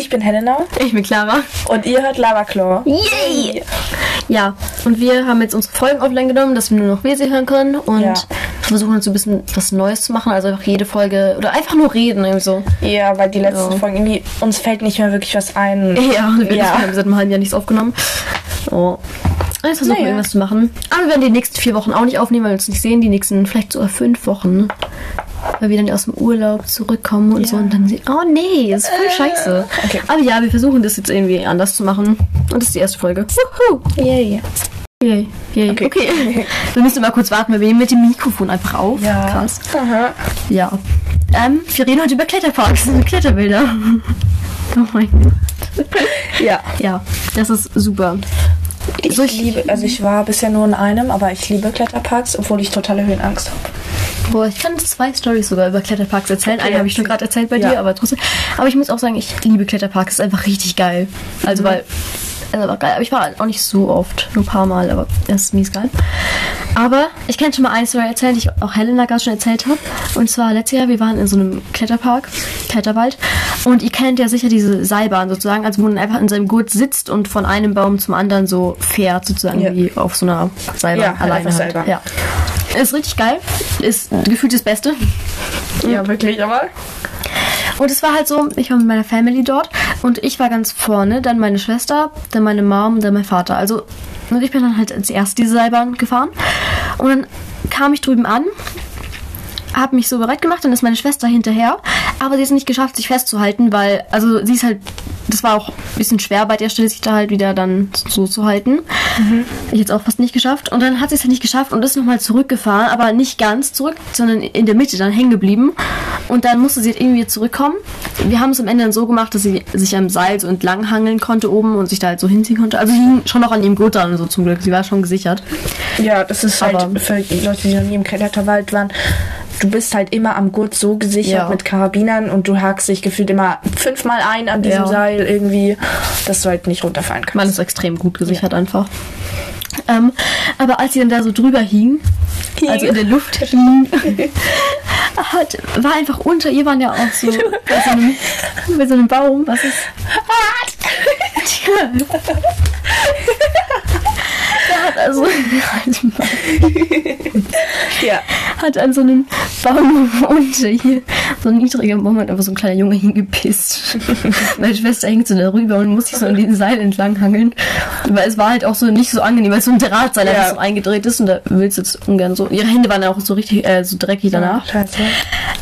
Ich bin Helena. Ich bin Clara. Und ihr hört Lava Claw. Yay! Ja, und wir haben jetzt unsere Folgen offline genommen, dass wir nur noch Wesi hören können und Ja. versuchen uns so ein bisschen was Neues zu machen. Also einfach jede Folge oder einfach nur reden irgendwie so. Ja, weil die letzten Ja. Folgen irgendwie, uns fällt nicht mehr wirklich was ein. Ja, wir Ja. haben seit einem halben Jahr nichts aufgenommen. Oh. Jetzt versuchen wir Naja. irgendwas zu machen. Aber wir werden die nächsten vier Wochen auch nicht aufnehmen, weil wir uns nicht sehen. Die nächsten vielleicht sogar fünf Wochen. Weil wir dann aus dem Urlaub zurückkommen und so und dann sehen, oh nee, das ist voll scheiße. okay. Aber ja, wir versuchen das jetzt irgendwie anders zu machen. Und das ist die erste Folge. Wuhu. Yay. Yay, yay. Okay. Okay. wir müssen mal kurz warten, weil wir nehmen mit dem Mikrofon einfach auf. Ja. Krass. Aha. Ja. Ähm, wir reden heute über Kletterparks und Kletterbilder. Oh mein Gott. Ja. Ja, das ist super. Ich So, ich- liebe, also ich war bisher nur in einem, aber ich liebe Kletterparks, obwohl ich totale Höhenangst habe. Boah, ich kann zwei Stories sogar über Kletterparks erzählen. Eine habe ich schon gerade erzählt bei Ja. dir, aber trotzdem. Aber ich muss auch sagen, ich liebe Kletterparks. ist einfach richtig geil. Also, weil. Also war geil. Aber ich war auch nicht so oft. Nur ein paar Mal, aber das ist mies geil. Aber ich kann schon mal eine Story erzählen, die ich auch Helena gerade schon erzählt habe. Und zwar letztes Jahr, wir waren in so einem Kletterpark, Kletterwald. Und ihr kennt ja sicher diese Seilbahn sozusagen, also wo man einfach in seinem Gurt sitzt und von einem Baum zum anderen so fährt, sozusagen Ja. wie auf so einer Seilbahn Ja, alleine. einfach Halt. Seilbahn. Ja. Ist richtig geil. Ist gefühlt das Beste. Ja, wirklich, aber. Und es war halt so, ich war mit meiner Family dort und ich war ganz vorne, dann meine Schwester, dann meine Mom dann mein Vater. Also, und ich bin dann halt als erste diese Seilbahn gefahren. Und dann kam ich drüben an, habe mich so bereit gemacht, dann ist meine Schwester hinterher, aber sie es nicht geschafft, sich festzuhalten, weil, also sie ist halt, das war auch ein bisschen schwer bei der Stelle, sich da halt wieder dann so zu halten. Ich jetzt auch fast nicht geschafft. Und dann hat sie es halt nicht geschafft und ist nochmal zurückgefahren, aber nicht ganz zurück, sondern in der Mitte dann hängen geblieben. Und dann musste sie halt irgendwie zurückkommen. Wir haben es am Ende dann so gemacht, dass sie sich am Seil so entlang hangeln konnte oben und sich da halt so hinziehen konnte. Also sie hing schon noch an ihrem Gurt dran so zum Glück. Sie war schon gesichert. Ja, das ist halt Aber- für die Leute, die noch nie im Kletterwald waren. Du bist halt immer am Gurt so gesichert Ja. mit Karabinern und du hakst dich gefühlt immer fünfmal ein an diesem Ja. Seil irgendwie, dass du halt nicht runterfallen kannst. Man ist extrem gut gesichert einfach. Ähm, aber als sie dann da so drüber hing, also in der Luft hing, hat, war einfach unter ihr waren ja auch so bei so einem, bei so einem Baum, was ist. Hat also mal Ja. hat an so einem Baum unter hier, so ein niedriger Baum, hat einfach so ein kleiner Junge hingepisst. Meine Schwester hängt so darüber und muss sich so an den Seil entlang hangeln. Weil es war halt auch so nicht so angenehm, weil so ein Drahtseil Ja. einfach so eingedreht ist und da willst du jetzt ungern so. Ihre Hände waren ja auch so richtig, äh, so dreckig danach. Scheiße.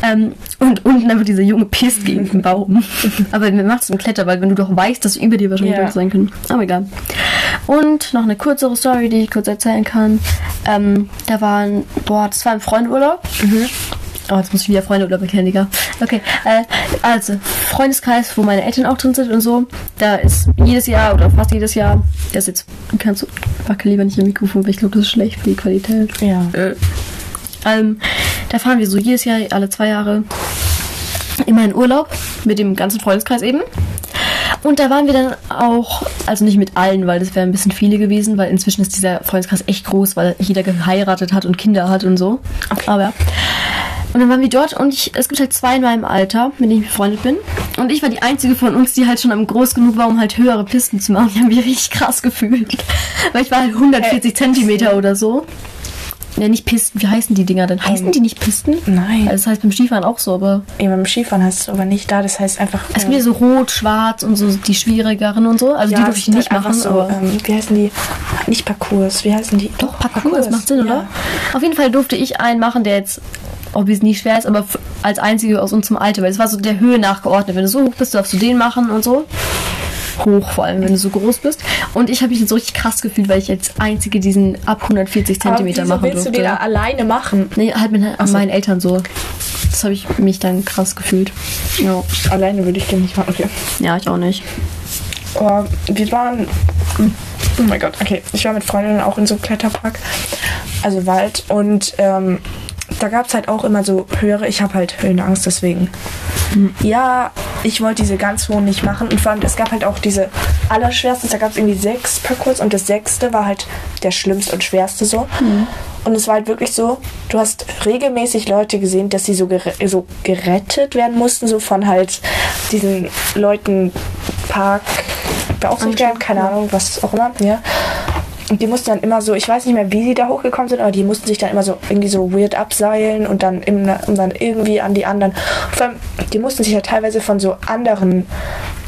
Ähm, und unten einfach dieser Junge pisst gegen den Baum. Aber mir macht es im Kletterwald, wenn du doch weißt, dass über dir wahrscheinlich Ja. Sein können. Aber egal. Und noch eine kürzere Story, die ich kurz erzählen kann. Ähm, da waren, boah, das war ein Freundurlaub. Oh, jetzt muss ich wieder Freundeurlaub erkennen, Digga. Okay, äh, also, Freundeskreis, wo meine Eltern auch drin sind und so. Da ist jedes Jahr oder fast jedes Jahr, das jetzt, kannst du, wackel lieber nicht im Mikrofon, weil ich glaube, das ist schlecht für die Qualität. Ja. Ähm, da fahren wir so jedes Jahr, alle zwei Jahre, immer in Urlaub mit dem ganzen Freundeskreis eben. Und da waren wir dann auch, also nicht mit allen, weil das wären ein bisschen viele gewesen, weil inzwischen ist dieser Freundeskreis echt groß, weil jeder geheiratet hat und Kinder hat und so. Aber ja. Und dann waren wir dort und ich, es gibt halt zwei in meinem Alter, mit denen ich befreundet bin. Und ich war die einzige von uns, die halt schon am groß genug war, um halt höhere Pisten zu machen. Die haben mich richtig krass gefühlt. Weil ich war halt 140 Zentimeter oder so. Ja, nicht Pisten. Wie heißen die Dinger denn? Heißen die nicht Pisten? Nein. Also das heißt beim Skifahren auch so, aber Ja, beim Skifahren heißt es aber nicht da, das heißt einfach. es gibt ja so rot, schwarz und so die schwierigeren und so. Also die durfte ich es nicht machen, so, aber ähm, wie heißen die? Nicht Parcours, wie heißen die? doch, Parcours, das macht Sinn, ja. oder? Auf jeden Fall durfte ich einen machen, der jetzt obvious nie schwer ist, aber als einzige aus unserem Alter, weil es war so der Höhe nachgeordnet. Wenn du so hoch bist, darfst du den machen und so. Hoch vor allem, wenn du so groß bist. Und ich habe mich jetzt so richtig krass gefühlt, weil ich als einzige diesen ab 140 Aber Zentimeter wieso machen willst durfte. du den da alleine machen? Nee, halt mit so. meinen Eltern so. Das habe ich mich dann krass gefühlt. Ja, Alleine würde ich den nicht machen. Okay. ja ich auch nicht. Oh, wir waren. Oh mein Gott, okay. Ich war mit Freundinnen auch in so einem Kletterpark, also Wald. Und ähm, da gab es halt auch immer so höhere. Ich habe halt Höhenangst, deswegen. Ja, ich wollte diese ganz hohen nicht machen. Und vor allem, es gab halt auch diese allerschwersten. Da gab es irgendwie sechs Parcours und das sechste war halt der schlimmste und schwerste so. Und es war halt wirklich so, du hast regelmäßig Leute gesehen, dass sie so, gere so gerettet werden mussten, so von halt diesen Leuten, Park beaufsichtigt werden, keine Ahnung, was auch immer, ja. Und die mussten dann immer so, ich weiß nicht mehr, wie sie da hochgekommen sind, aber die mussten sich dann immer so irgendwie so weird abseilen und dann, im, um dann irgendwie an die anderen. Vor allem, die mussten sich ja teilweise von so anderen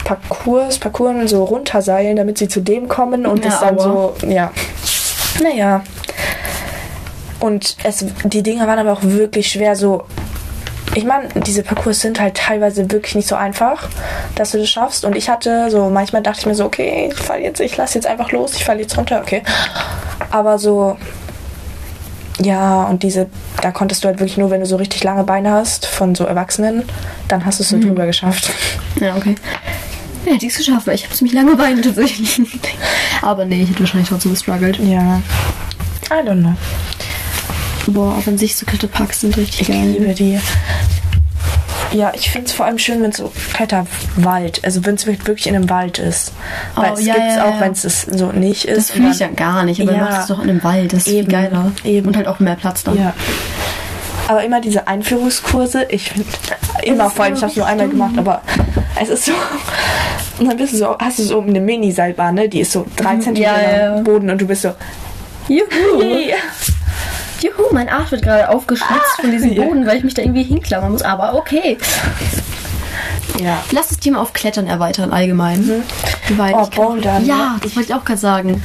Parcours, Parcours so runterseilen, damit sie zu dem kommen und Ja, das dann aua. so, ja. Naja. Und es, die Dinger waren aber auch wirklich schwer, so ich meine, diese Parcours sind halt teilweise wirklich nicht so einfach, dass du das schaffst. Und ich hatte so, manchmal dachte ich mir so, okay, ich fall jetzt, ich lasse jetzt einfach los, ich falle jetzt runter, okay. Aber so, ja, und diese, da konntest du halt wirklich nur, wenn du so richtig lange Beine hast von so Erwachsenen, dann hast du es so drüber geschafft. Ja, okay. Ja, hätte ich es geschafft, weil ich habe ziemlich lange Beine tatsächlich. Aber nee, ich hätte wahrscheinlich trotzdem gestruggelt. Ja. I don't know. Boah, aber an sich so Kletterparks sind richtig Ich geil. liebe die. Ja, ich finde es vor allem schön, wenn es so Kletterwald, also wenn es wirklich in einem Wald ist. Weil Oh, es ja, gibt es ja, auch, ja. wenn es so nicht ist. Das fühle ich ja gar nicht, aber Ja. macht es doch in einem Wald, das ist Eben, viel geiler. eben. Und halt auch mehr Platz dann. Ja. Aber immer diese Einführungskurse, ich finde immer vor allem, ich habe es nur einmal gemacht, aber es ist so. Und dann bist du so, hast du so eine Mini-Seilbahn, ne? Die ist so drei Zentimeter Mhm. ja, ja. am Boden und du bist so. Juhu! Juhu, mein Arsch wird gerade aufgeschlitzt von diesem ja. Boden, weil ich mich da irgendwie hinklammern muss. Aber okay. Ja. Lass das Thema auf Klettern erweitern allgemein. Weil Oh, Bouldern, Ja, das wollte ich auch gerade sagen.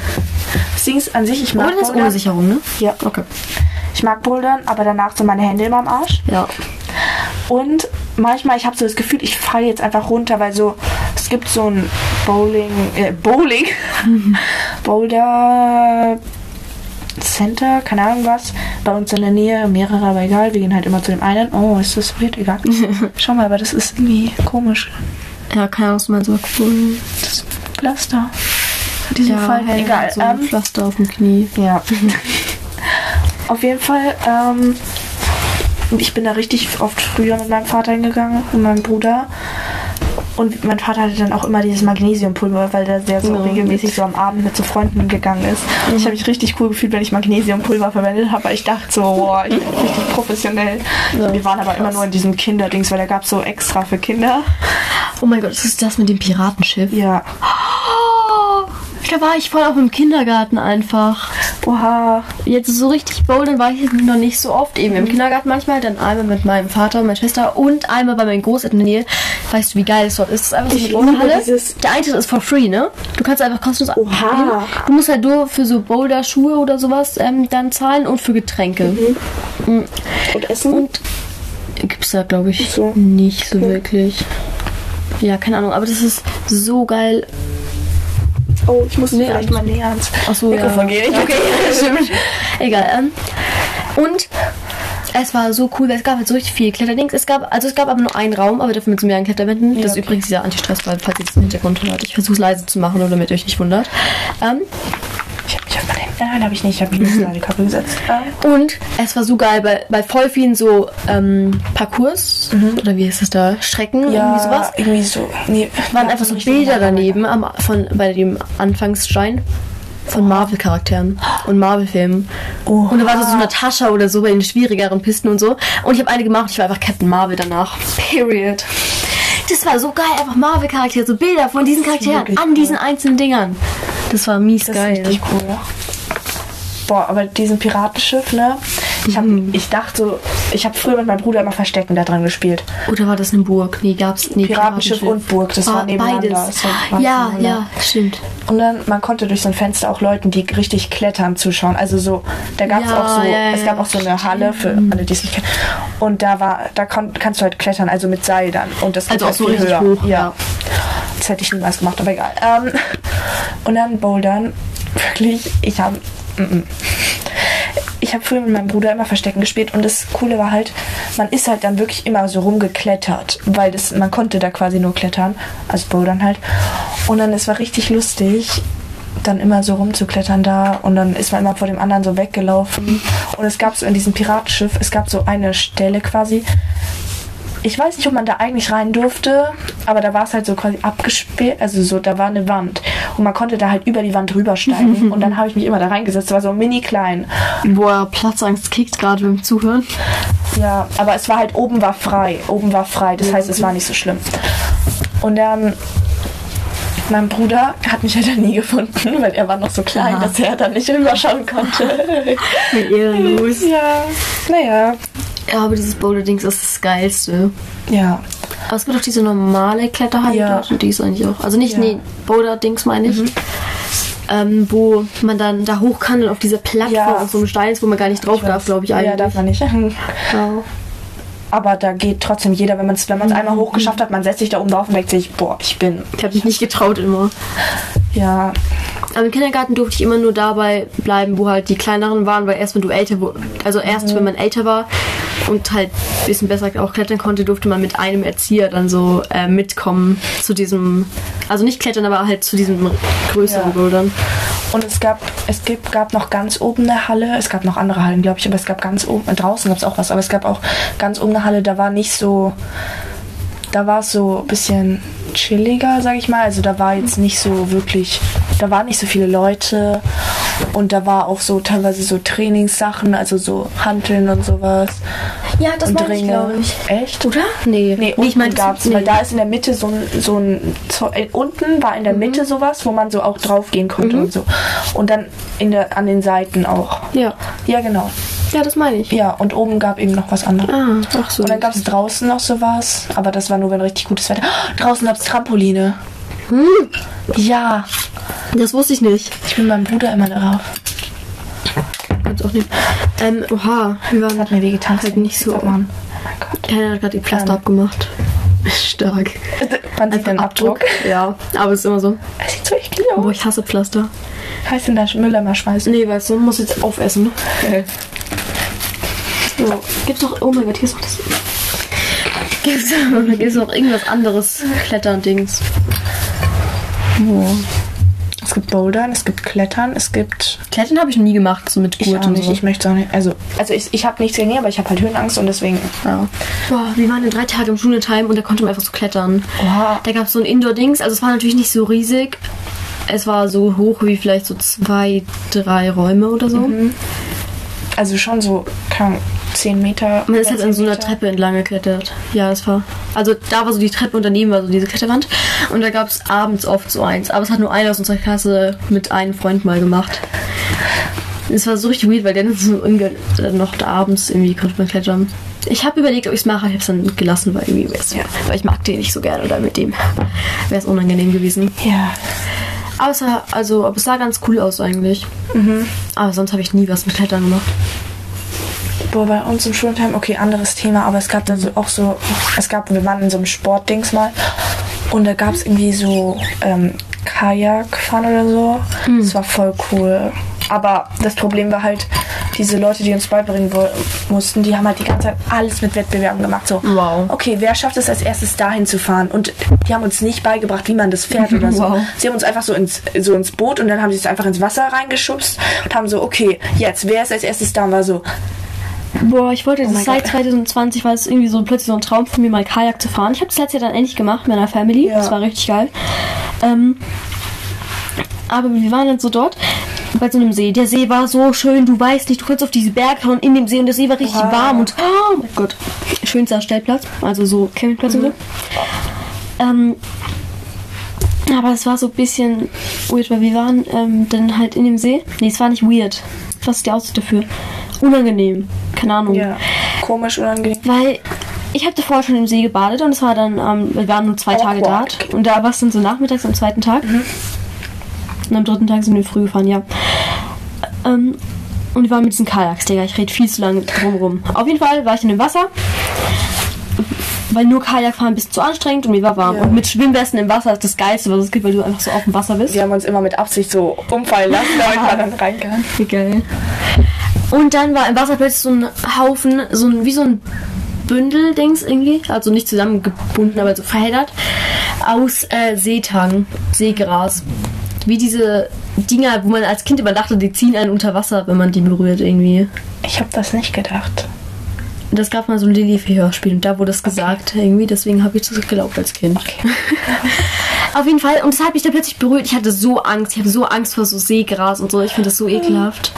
Das Ding ist an sich, ich mag Oder das ohne Bouldern. Sicherung, ne? Ja. Okay. Ich mag Bouldern, aber danach so meine Hände immer am Arsch. Ja. Und manchmal, ich habe so das Gefühl, ich falle jetzt einfach runter, weil so, es gibt so ein Bowling, äh, Bowling, Boulder Center, keine Ahnung was, bei uns in der Nähe, mehrere, aber egal, wir gehen halt immer zu dem einen. Oh, ist das weird, egal. Schau mal, aber das ist irgendwie komisch. Ja, keine Ahnung, was man so cool. Das Pflaster. Hat diesen Ja, Fall, hey, egal. So ein ähm, Pflaster auf dem Knie. Ja. Auf jeden Fall, ähm, ich bin da richtig oft früher mit meinem Vater hingegangen und meinem Bruder. Und mein Vater hatte dann auch immer dieses Magnesiumpulver, weil der sehr so Ja, regelmäßig so am Abend mit so Freunden gegangen ist. Ich habe mich richtig cool gefühlt, wenn ich Magnesiumpulver verwendet habe, weil ich dachte so, boah, ich bin richtig professionell. Ja, Wir waren aber immer krass. nur in diesem Kinderdings, weil da gab es so extra für Kinder. Oh mein Gott, das ist das mit dem Piratenschiff. Ja. Oh, da war ich voll auf dem Kindergarten einfach. Oha. Jetzt so richtig bouldern war ich noch nicht so oft. Eben im Kindergarten manchmal, dann einmal mit meinem Vater und meiner Schwester und einmal bei meinen Großeltern in der Nähe. Weißt du, wie geil es dort ist? Es ist einfach so eine Halle. Der Eintritt ist for free, ne? Du kannst einfach kostenlos Oha. hin. Du musst halt nur für so Boulder-Schuhe oder sowas ähm, dann zahlen und für Getränke. Und Essen? Und gibt's da, glaube ich, So. nicht so wirklich. Ja, keine Ahnung, aber das ist so geil. Oh, ich muss Nee, vielleicht mal näher ans Achso, ja. Mikrofon gehen. Ich Okay, stimmt. Egal. Ähm, und es war so cool, weil es gab halt so richtig viel Kletterdings. Es gab, also es gab aber nur einen Raum, aber dafür mit so mehreren Kletterwänden. Das ist okay. übrigens dieser Anti-Stress-Ball, falls ihr das im Hintergrund hört. Ich versuche es leise zu machen, nur damit ihr euch nicht wundert. Ähm, Ich nein, habe ich nicht. Ich habe mich in die Kappe gesetzt. Ähm, und es war so geil, bei, bei voll vielen so ähm, Parcours, oder wie heißt das da? Strecken, irgendwie sowas. irgendwie so. Nee, waren ja, einfach so Bilder daneben am, von, bei dem Anfangsstein von Marvel-Charakteren und Marvel-Filmen. Oha. Und da war so, so Natascha oder so bei den schwierigeren Pisten und so. Und ich habe eine gemacht, ich war einfach Captain Marvel danach. Period. Das war so geil, einfach Marvel-Charaktere, so Bilder von diesen Charakteren an diesen einzelnen Dingern. Das war mies Das geil. ist richtig cool. Boah, aber diesen Piratenschiff, ne? Ich, hab, Mhm. ich dachte so, ich habe früher mit meinem Bruder immer Verstecken da dran gespielt. Oder war das eine Burg? Nee, gab's nee, Piratenschiff und Burg, das war nebeneinander. Beides. War ja, nebeneinander. ja, stimmt. Und dann, man konnte durch so ein Fenster auch Leuten, die richtig klettern, zuschauen. Also so, da gab es Ja, auch so, ja, ja, es gab auch so eine Halle für alle, die es nicht kennen. Und da war, da kon, kannst du halt klettern, also mit Seil dann. Und das geht Also auch halt so viel richtig höher. hoch, Ja. ja. Das hätte ich niemals gemacht, aber egal. Ähm, und dann Bouldern, wirklich, ich habe ich habe früher mit meinem Bruder immer Verstecken gespielt und das Coole war halt, man ist halt dann wirklich immer so rumgeklettert, weil das, man konnte da quasi nur klettern, also Bouldern halt. Und dann, es war richtig lustig, dann immer so rumzuklettern da und dann ist man immer vor dem anderen so weggelaufen. Und es gab so in diesem Piratenschiff, es gab so eine Stelle quasi, ich weiß nicht, ob man da eigentlich rein durfte, aber da war es halt so quasi abgesperrt, also so, da war eine Wand und man konnte da halt über die Wand rübersteigen und dann habe ich mich immer da reingesetzt, das war so mini klein. Boah, Platzangst kickt gerade beim Zuhören. Ja, aber es war halt, oben war frei, oben war frei, das heißt, es war nicht so schlimm. Und dann mein Bruder hat mich halt nie gefunden, weil er war noch so klein, Ja. dass er dann nicht rüberschauen konnte. Ehrenlos. ja, naja. Ja, aber dieses Boulder-Dings ist das Geilste. Ja, Aber es gibt auch diese normale Kletterhalle Ja. dort und die ist eigentlich auch. Also nicht, Ja. Mhm. nee, Boulder-Dings meine ich. Ähm, wo man dann da hoch kann und auf dieser Plattform Ja. auf so einem Stein ist, wo man gar nicht drauf darf, glaube ich Ja, eigentlich. darf man nicht. Ja. Aber da geht trotzdem jeder, wenn man es wenn man's einmal hochgeschafft hat, man setzt sich da oben drauf und denkt sich, boah, ich bin. Ich habe mich nicht getraut immer. Ja, Aber im Kindergarten durfte ich immer nur dabei bleiben, wo halt die kleineren waren, weil erst wenn du älter also erst wenn man älter war und halt ein bisschen besser auch klettern konnte, durfte man mit einem Erzieher dann so äh, mitkommen zu diesem, also nicht klettern, aber halt zu diesem größeren Ja. Bouldern. Und es gab, es gibt, gab noch ganz oben eine Halle. Es gab noch andere Hallen, glaube ich, aber es gab ganz oben, draußen gab es auch was, aber es gab auch ganz oben eine Halle, da war nicht so, da war es so ein bisschen chilliger, sag ich mal. Also da war jetzt nicht so wirklich, da waren nicht so viele Leute und da war auch so teilweise so Trainingssachen, also so Hanteln und sowas. Ja, das meine ich, glaube ich. Echt? Oder? Nee. Nee, unten ich meine, gab's, weil da ist in der Mitte so ein, so ein äh, unten war in der Mitte sowas, wo man so auch drauf gehen konnte und so. Und dann in der, an den Seiten auch. Ja. Ja, genau. Ja, das meine ich. Ja, und oben gab eben noch was anderes. Ah, ach so. Und dann gab es draußen noch sowas, aber das war nur, wenn richtig gutes Wetter. Oh, draußen gab es Trampoline. Hm, Ja, das wusste ich nicht. ich bin meinem Bruder immer darauf. Kannst auch nicht. Ähm, oha, wir waren Hat mir wehgetan. halt nicht so. Oh mein Gott. Keiner hat gerade die Pflaster Ähm. abgemacht. Stark. Man sieht den Abdruck. Ja, aber es ist immer so. Es sieht so eklig Boah, aus. ich hasse Pflaster. Heißt in der Müller mal schmeißen. Nee, weißt du, muss jetzt aufessen. So, gibt's noch. Oh mein Gott, hier ist noch das. Gibt's, gibt's noch irgendwas anderes Klettern-Dings? Es gibt Bouldern, es gibt Klettern, es gibt Klettern habe ich noch nie gemacht, so mit Ich Gurt auch und nicht, so. ich möchte auch nicht. Also, also ich, ich habe nichts gegen, aber ich habe halt Höhenangst und deswegen. Ja. Boah, wir waren in drei Tage im Schulentime und da konnte man einfach so klettern. Oha. Da gab es so ein Indoor-Dings, also es war natürlich nicht so riesig. Es war so hoch wie vielleicht so zwei, drei Räume oder so. Also schon so, Ahnung, 10 Meter. Man ist halt an so einer. Treppe entlang geklettert. Ja, das war. Also da war so die Treppe und daneben war so diese Kletterwand. Und da gab es abends oft so eins. Aber es hat nur einer aus unserer Klasse mit einem Freund mal gemacht. Es war so richtig weird, weil der dann so äh, noch abends irgendwie konnte man klettern. Ich habe überlegt, ob ich es mache, ich habe es dann gelassen, weil irgendwie wär's, Ja. weil ich mag den nicht so gerne oder mit dem wäre es unangenehm gewesen. Ja. Aber es also, aber es sah ganz cool aus eigentlich. Aber sonst habe ich nie was mit Klettern gemacht. Boah, bei uns im Schultime, okay, anderes Thema, aber es gab da so auch so, es gab, wir waren in so einem Sportdings mal und da gab es irgendwie so ähm, Kajakfahren oder so. Das war voll cool. Aber das Problem war halt, diese Leute, die uns beibringen mussten, die haben halt die ganze Zeit alles mit Wettbewerben gemacht. So, Wow. okay, wer schafft es als erstes dahin zu fahren? Und die haben uns nicht beigebracht, wie man das fährt oder so. Wow. Sie haben uns einfach so ins, so ins Boot und dann haben sie es einfach ins Wasser reingeschubst und haben so, okay, jetzt, wer ist als erstes da? Und war so, Boah, ich wollte das Oh mein seit Gott. 2020, war es irgendwie so plötzlich so ein Traum von mir, mal Kajak zu fahren. Ich habe das letztes Jahr dann endlich gemacht mit meiner Family. Ja. Das war richtig geil. Ähm, aber wir waren dann so dort bei so einem See. Der See war so schön, du weißt nicht, du kannst auf diese Berge schauen in dem See und der See war richtig Wow. warm und oh mein Gott, schönster Stellplatz, also so Campingplatz und so. Ähm, aber es war so ein bisschen weird, weil wir waren ähm, dann halt in dem See. Nee, es war nicht weird. Was ist der Ausdruck dafür? Unangenehm. Keine Ahnung. ja, komisch, unangenehm. Weil ich habe davor schon im See gebadet und es war dann, ähm, wir waren nur zwei Tage Awkward. dort. Und da war es dann so nachmittags am zweiten Tag. Und am dritten Tag sind wir früh gefahren, ja. Ähm, und wir waren mit diesen Kajaks, Digga. Ich rede viel zu lange drumrum. Auf jeden Fall war ich in dem Wasser. Weil nur Kajakfahren ist zu anstrengend und mir war warm. Ja. Und mit Schwimmwesten im Wasser ist das Geilste, was es gibt, weil du einfach so auf dem Wasser bist. Wir haben uns immer mit Absicht so umfallen lassen, damit man dann rein kann. Wie geil. Und dann war im Wasser plötzlich so ein Haufen, so ein, wie so ein Bündel-Dings irgendwie, also nicht zusammengebunden, aber so verheddert, aus äh, Seetang, Seegras. Wie diese Dinger, wo man als Kind immer dachte, die ziehen einen unter Wasser, wenn man die berührt irgendwie. Ich habe das nicht gedacht. Das gab mal so ein Lilly-Hörspiel und da wurde es gesagt irgendwie, deswegen habe ich das geglaubt als Kind. Auf jeden Fall, und das hat mich da plötzlich berührt. Ich hatte so Angst, ich habe so Angst vor so Seegras und so. Ich finde das so ekelhaft.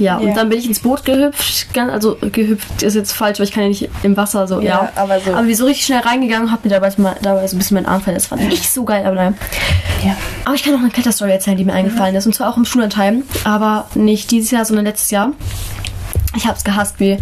Ja, und dann bin ich ins Boot gehüpft. Also gehüpft ist jetzt falsch, weil ich kann ja nicht im Wasser so. Ja, aber so. Aber wie so richtig schnell reingegangen und hab mir dabei, dabei so ein bisschen meinen Arm verletzt. Das fand ich nicht so geil, aber naja. Ja. Aber ich kann noch eine Kletterstory erzählen, die mir eingefallen ist. Und zwar auch im Schullandheim. Aber nicht dieses Jahr, sondern letztes Jahr. Ich hab's gehasst. Wir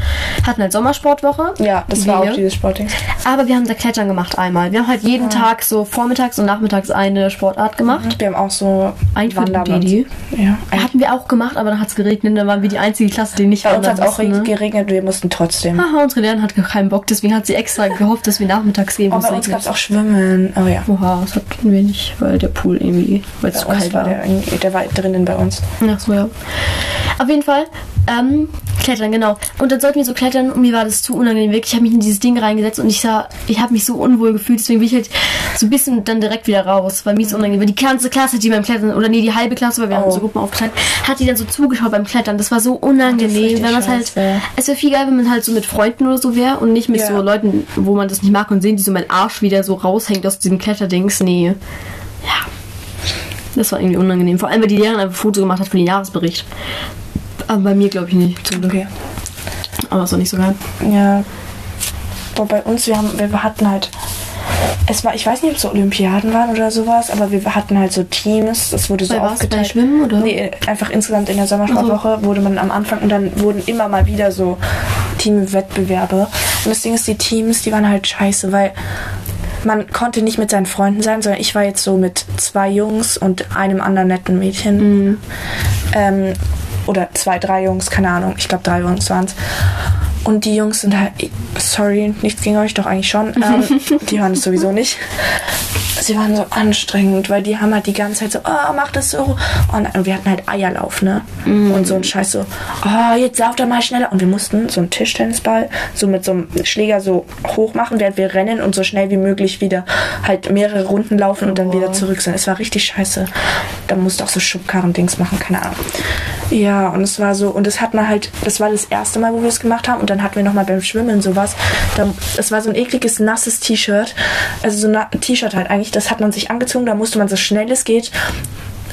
hatten halt Sommersportwoche. Ja, das war Wir. auch dieses Sportding. Aber wir haben da Klettern gemacht einmal. Wir haben halt jeden Tag so vormittags und nachmittags eine Sportart gemacht. Wir haben auch so Wandern. Didi. Ja. Hatten wir auch gemacht, aber dann hat's geregnet. Dann waren wir die einzige Klasse, die nicht Bei uns hat es auch ne? geregnet, wir mussten trotzdem. Haha, unsere Lehrerin hat keinen Bock, deswegen hat sie extra gehofft, dass wir nachmittags gehen. Aber es bei uns gab es auch Schwimmen. Oh ja. Oha, das hatten wir nicht, weil der Pool irgendwie, weil es zu kalt war der, der war drinnen bei uns. Ach so, ja. Auf jeden Fall, ähm, klettern, genau. Und dann sollten wir so klettern und mir war das zu unangenehm. Wirklich, ich habe mich in dieses Ding reingesetzt und ich sah, ich habe mich so unwohl gefühlt, deswegen bin ich halt so ein bisschen dann direkt wieder raus, weil mir ist unangenehm. Weil die ganze Klasse, die beim Klettern, oder nee, die halbe Klasse, weil wir haben Oh. so Gruppen aufgeteilt, hat die dann so zugeschaut beim Klettern. Das war so unangenehm, wenn man halt, es wäre viel geil, wenn man halt so mit Freunden oder so wäre und nicht mit Ja. so Leuten, wo man das nicht mag und sehen, die so mein Arsch wieder so raushängt aus diesem Kletterdings. Nee. Ja. Das war irgendwie unangenehm. Vor allem, weil die Lehrerin einfach ein Foto gemacht hat für den Jahresbericht. Aber bei mir glaube ich nicht. Okay. Aber ist doch nicht so geil. Ja. Boah, bei uns, wir, haben, wir hatten halt. Es war, ich weiß nicht, ob es so Olympiaden waren oder sowas, aber wir hatten halt so Teams. Das wurde so Bei aufgeteilt. Bei Schwimmen, oder? Nee, einfach insgesamt in der Sommersportwoche wurde man am Anfang und dann wurden immer mal wieder so Teamwettbewerbe. Und das Ding ist, die Teams, die waren halt scheiße, weil man konnte nicht mit seinen Freunden sein, sondern ich war jetzt so mit zwei Jungs und einem anderen netten Mädchen. Ähm, oder zwei, drei Jungs, keine Ahnung. Ich glaube, drei Jungs waren es. Und die Jungs sind halt, sorry, nichts gegen euch, doch eigentlich schon. Ähm, die hören es sowieso nicht. Sie waren so anstrengend, weil die haben halt die ganze Zeit so, oh, mach das so. Und, und wir hatten halt Eierlauf, ne? Und so ein Scheiß so, oh, jetzt lauf doch mal schneller. Und wir mussten so einen Tischtennisball so mit so einem Schläger so hoch machen, während wir rennen und so schnell wie möglich wieder halt mehrere Runden laufen und dann wieder zurück sind. Es war richtig scheiße. Da musste auch so Schubkarren-Dings machen, keine Ahnung. Ja, und es war so, und das hat man halt, das war das erste Mal, wo wir es gemacht haben. Und dann hatten wir nochmal beim Schwimmen sowas. Da, es war so ein ekliges, nasses T-Shirt. Also so ein T-Shirt halt eigentlich, das hat man sich angezogen, da musste man so schnell es geht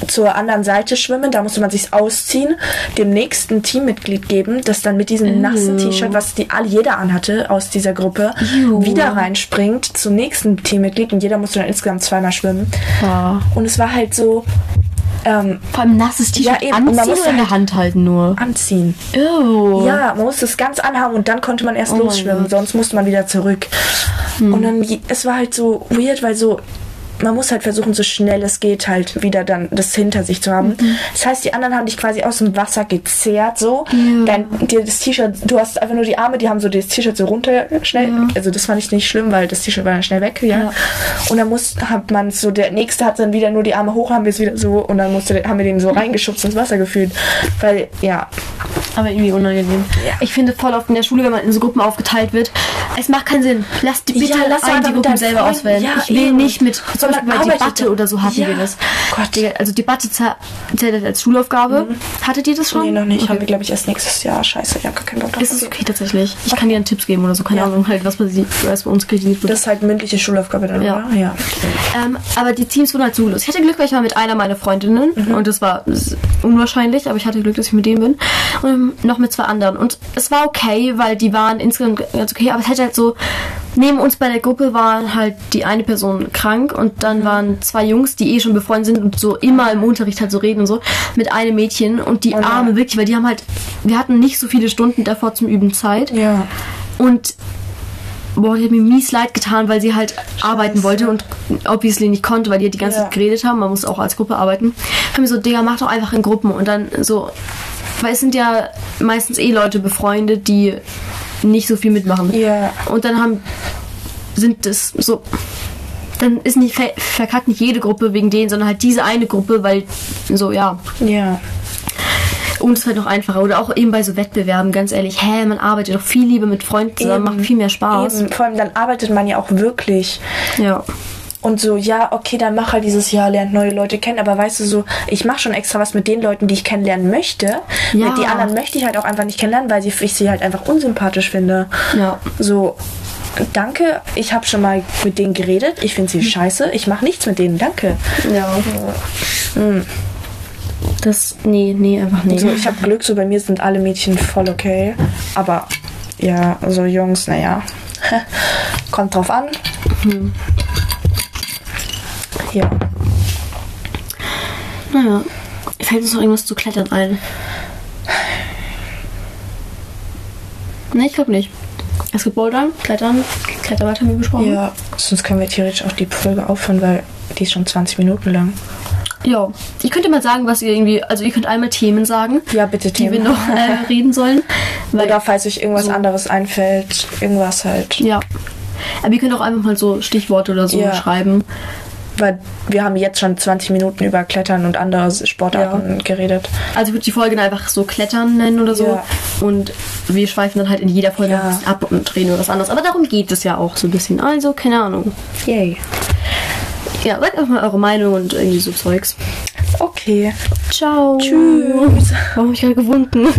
zur anderen Seite schwimmen, da musste man sich ausziehen, dem nächsten Teammitglied geben, das dann mit diesem nassen T-Shirt, was die all jeder anhatte aus dieser Gruppe, Ew. wieder reinspringt zum nächsten Teammitglied und jeder musste dann insgesamt zweimal schwimmen. Ja. Und es war halt so ähm, Vor allem nasses T-Shirt Ja, anziehen oder in der halt- Hand halten nur. anziehen. Ew. Ja, man musste es ganz anhaben und dann konnte man erst Oh losschwimmen. Hm. sonst musste man wieder zurück. Und dann, es war halt so weird, weil so, man muss halt versuchen, so schnell es geht, halt wieder dann das hinter sich zu haben. Mhm. Das heißt, die anderen haben dich quasi aus dem Wasser gezerrt, so. Ja. Dein, dir das T-Shirt, du hast einfach nur die Arme, die haben so das T-Shirt so runter schnell. Also das fand ich nicht schlimm, weil das T-Shirt war dann schnell weg, ja. Ja. Und dann muss, hat man so, der nächste hat dann wieder nur die Arme hoch, haben wir es wieder so, und dann musste, haben wir den so reingeschubst ins Wasser gefühlt. Weil, ja, Aber irgendwie unangenehm. Ja. Ich finde voll oft in der Schule, wenn man in so Gruppen aufgeteilt wird, es macht keinen Sinn. Lass die bitte Ja, lass die Gruppen selber auswählen. Ja, ich will eben. nicht mit, zum Beispiel bei Debatte oder so hatten Ja. wir das. Gott. Digga, Also Debatte zäh- zählt als Schulaufgabe. Hattet ihr das schon? Mhm. Nee, noch nicht. Okay. Haben wir, glaube ich, erst nächstes Jahr. Scheiße, ich habe gar keinen Bock drauf. Ist es okay tatsächlich? Ich kann dir einen Tipps geben oder so, keine Ja. Ahnung, halt, was bei, sie- was bei uns kritisiert wird. Das ist halt mündliche Schulaufgabe dann, Ja. oder? Ja. Ähm, aber die Teams wurden halt so los. Ich hatte Glück, weil ich war mit einer meiner Freundinnen und das war unwahrscheinlich, aber ich hatte Glück, dass ich mit denen bin und noch mit zwei anderen. Und es war okay, weil die waren insgesamt ganz okay, aber es hätte halt so, neben uns bei der Gruppe war halt die eine Person krank und dann waren zwei Jungs, die eh schon befreundet sind und so immer im Unterricht halt so reden und so, mit einem Mädchen und die. Arme wirklich, weil die haben halt, wir hatten nicht so viele Stunden davor zum Üben Zeit. Ja. Und boah, die hat mir mies leid getan, weil sie halt arbeiten wollte und obviously nicht konnte, weil die halt die ganze Ja. Zeit geredet haben. Man muss auch als Gruppe arbeiten. Haben mir so, Digga, mach doch einfach in Gruppen und dann so, weil es sind ja meistens eh Leute befreundet, die nicht so viel mitmachen. Ja. Und dann haben, sind es so, dann ist nicht, ver- verkackt nicht jede Gruppe wegen denen, sondern halt diese eine Gruppe, weil so, ja, Ja. und es wird noch einfacher. Oder auch eben bei so Wettbewerben, ganz ehrlich, hä, man arbeitet doch viel lieber mit Freunden zusammen, macht viel mehr Spaß. Eben. Vor allem dann arbeitet man ja auch wirklich. Ja. Und so, ja, okay, dann mach halt dieses Jahr, lernt neue Leute kennen. Aber weißt du so, ich mache schon extra was mit den Leuten, die ich kennenlernen möchte. Ja. Mit die anderen möchte ich halt auch einfach nicht kennenlernen, weil ich sie halt einfach unsympathisch finde. Ja. So, danke, ich habe schon mal mit denen geredet. Ich finde sie scheiße. Ich mache nichts mit denen, danke. Ja. Das, nee, nee, einfach nee. So, ich habe Glück, so bei mir sind alle Mädchen voll okay. Aber ja, also Jungs, naja. Kommt drauf an. Ja. Naja, fällt uns noch irgendwas zu Klettern ein? Nee, ich glaube nicht. Es gibt Bouldern, Klettern, Kletterwald haben wir besprochen. Ja, sonst können wir theoretisch auch die Folge aufhören, weil die ist schon 20 Minuten lang. Ja, ihr könnt ja mal sagen, was ihr irgendwie, also ihr könnt einmal Themen sagen, Ja, bitte die wir Themen. noch äh, reden sollen. Weil, Oder falls euch irgendwas so- anderes einfällt, irgendwas halt. ja. Aber ihr könnt auch einfach mal so Stichworte oder so Ja. schreiben. Weil wir haben jetzt schon 20 Minuten über Klettern und andere Sportarten geredet. Also ich würde die Folge einfach so Klettern nennen oder so. Ja. Und wir schweifen dann halt in jeder Folge Ja. ab und reden über was anderes. Aber darum geht es ja auch so ein bisschen. Also, keine Ahnung. Yay. Ja, sagt einfach mal eure Meinung und irgendwie so Zeugs. Okay. Ciao. Tschüss. Warum habe ich gerade gewunken?